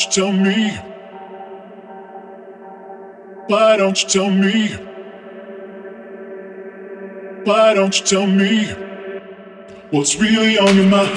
don't you tell me? Why don't you tell me? Why don't you tell me what's really on your mind?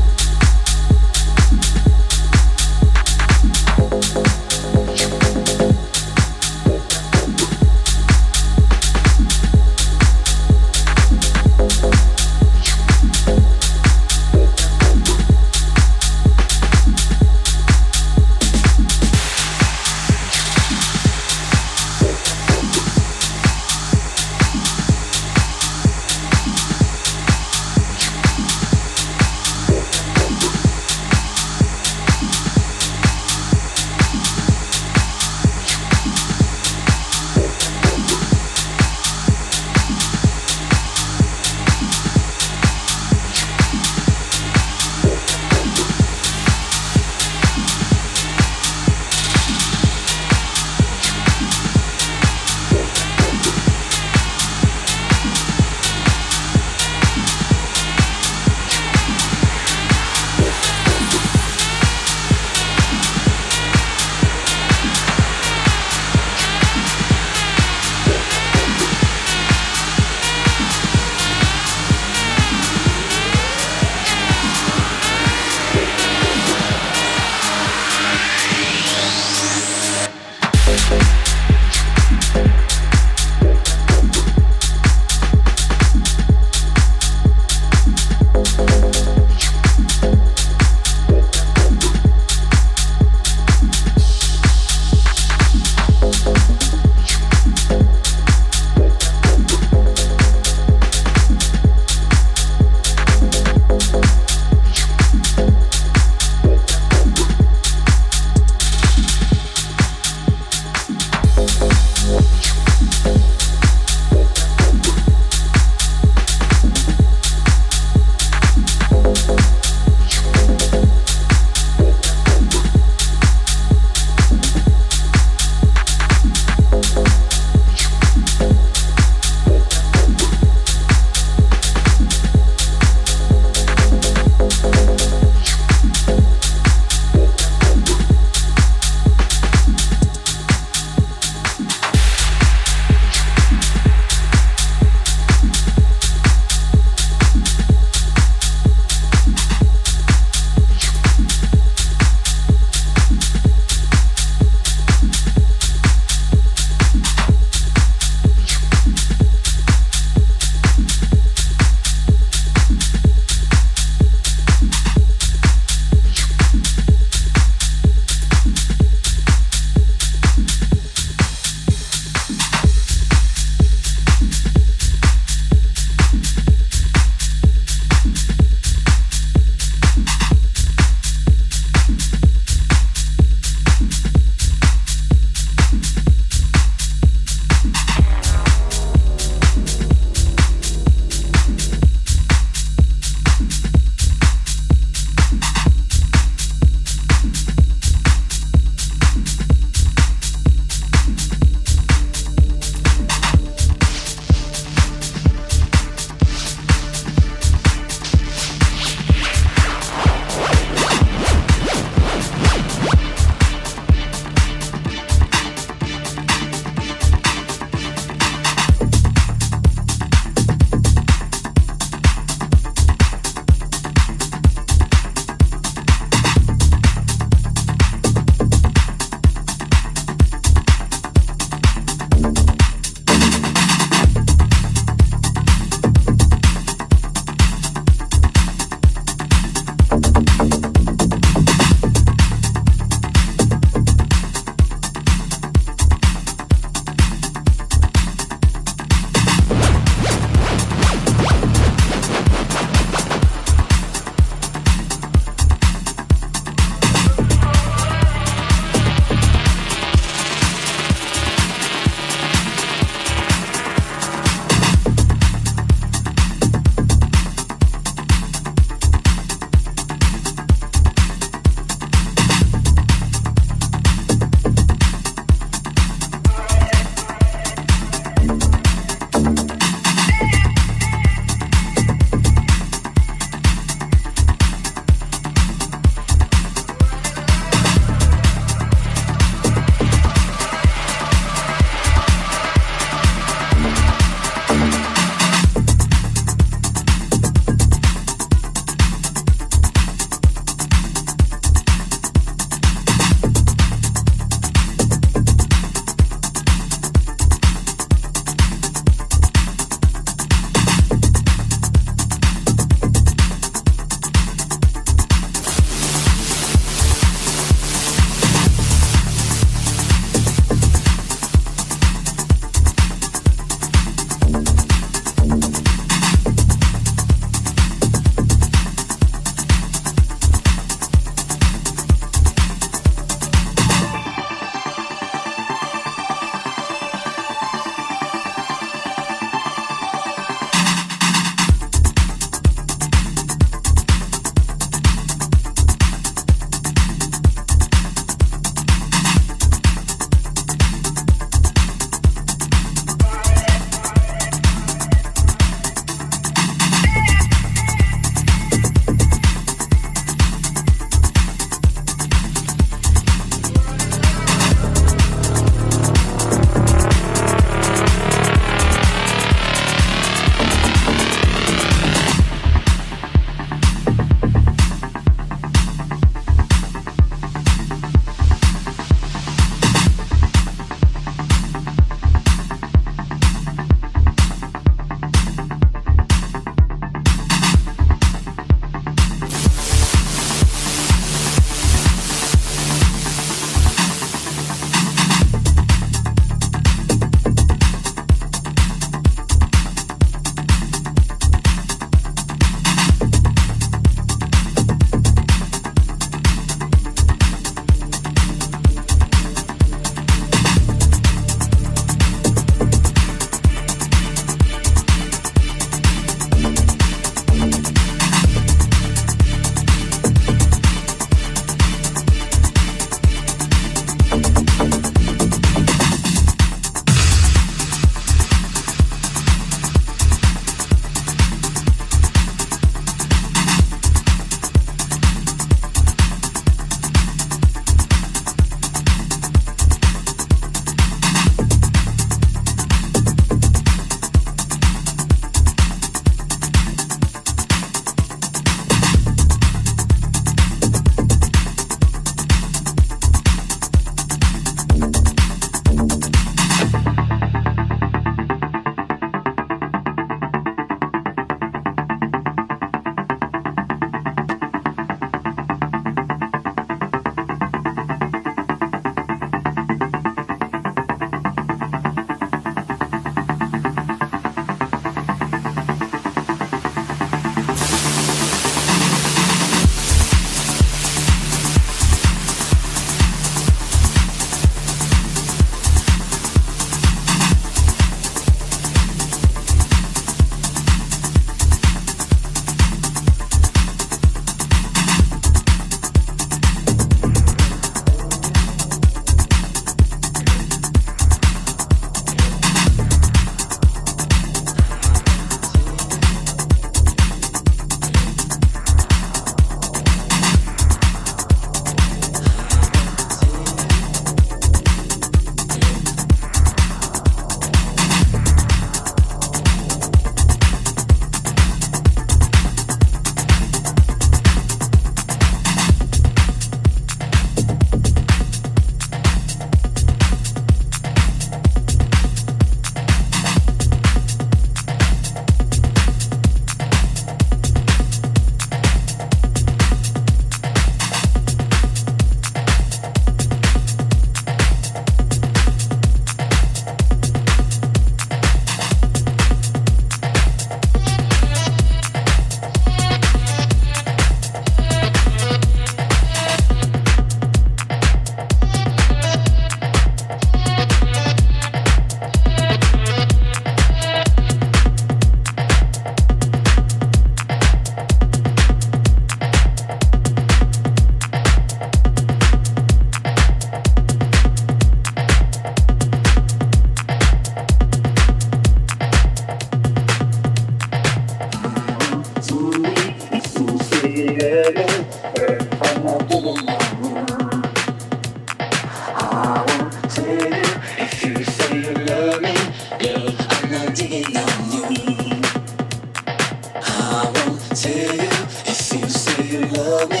love me,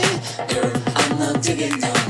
girl. I'm not digging down.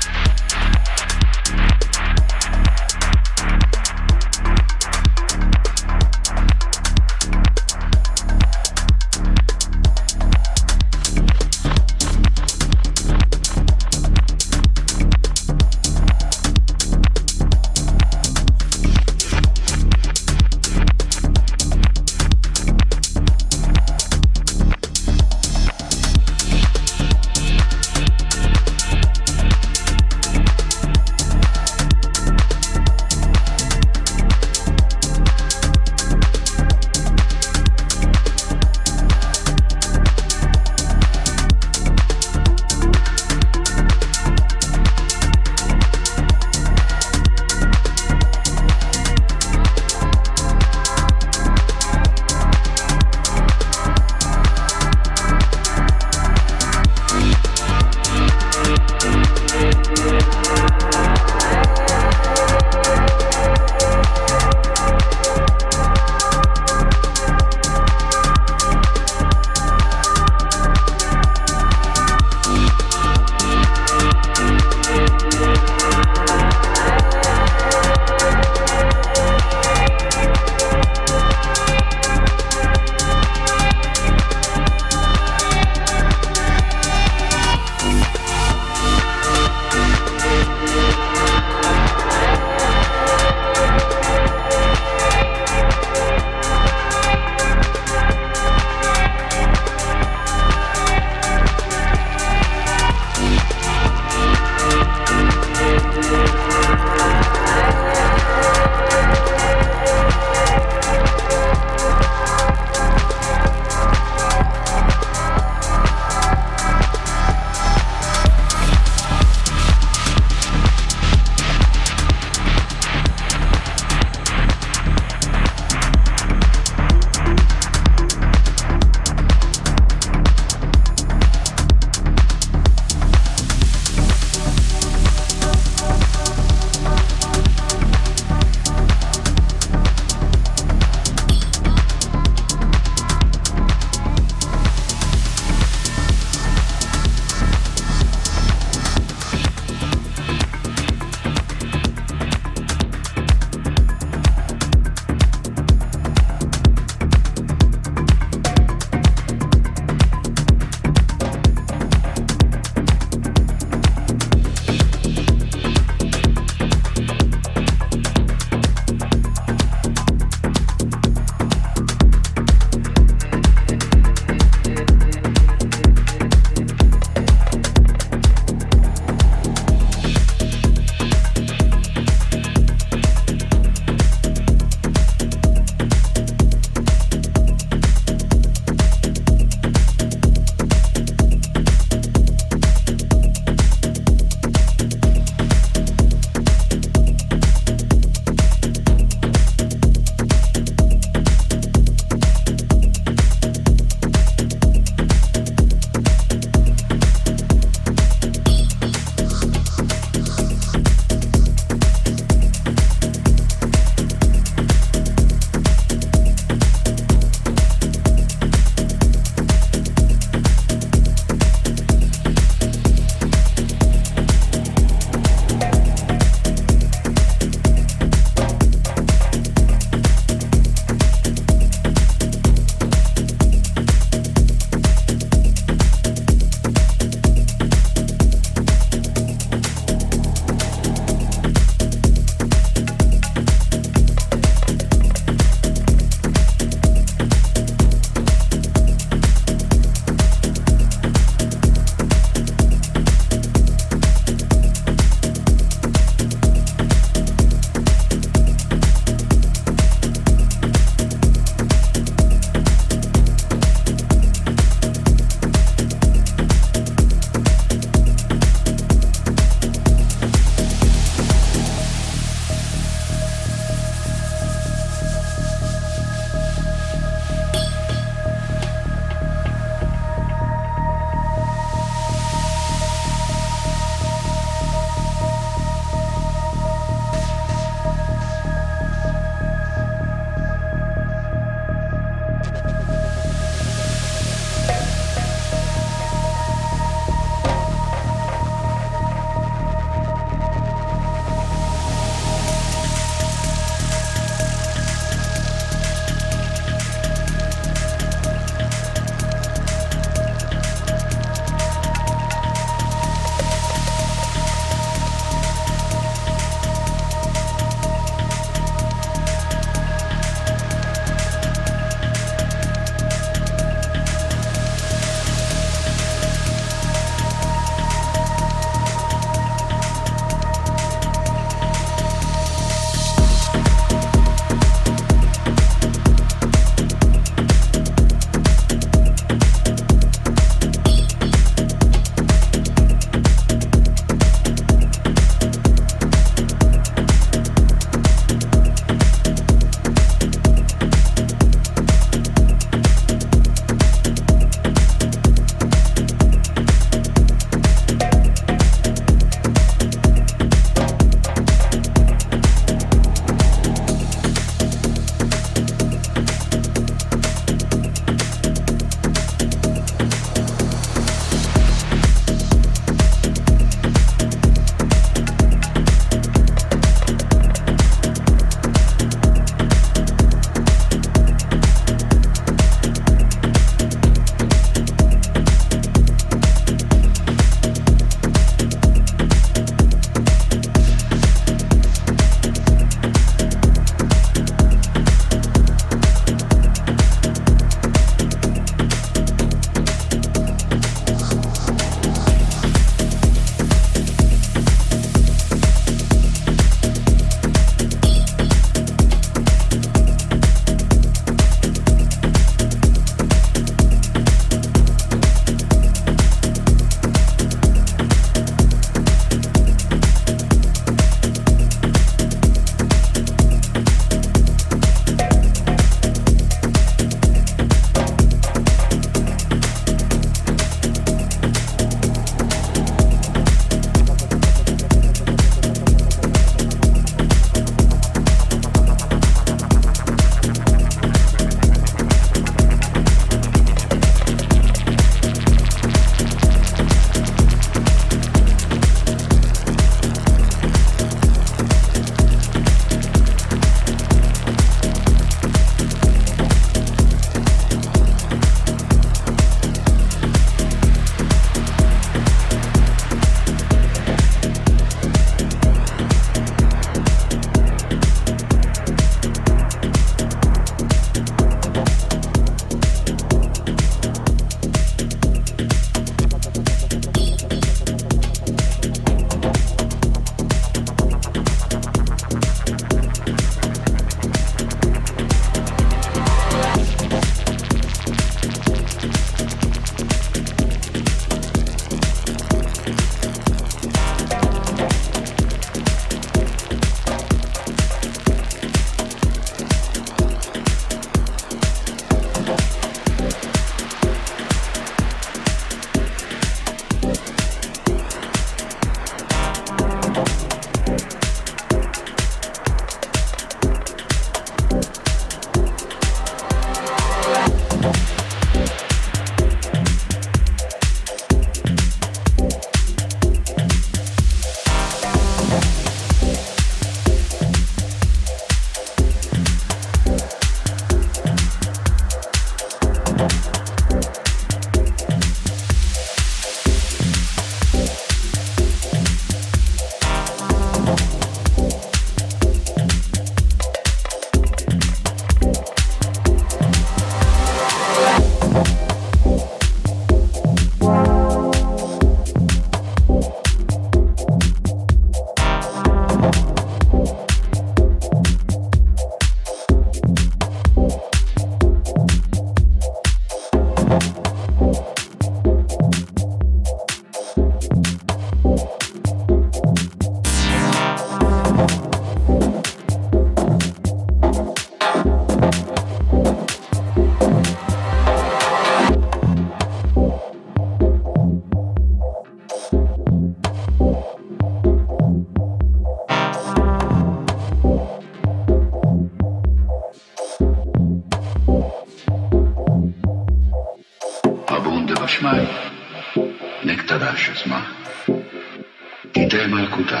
Malkuta,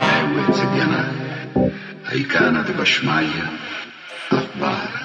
Ewe Zebiana, Aikana de Bashmaya, Akbar.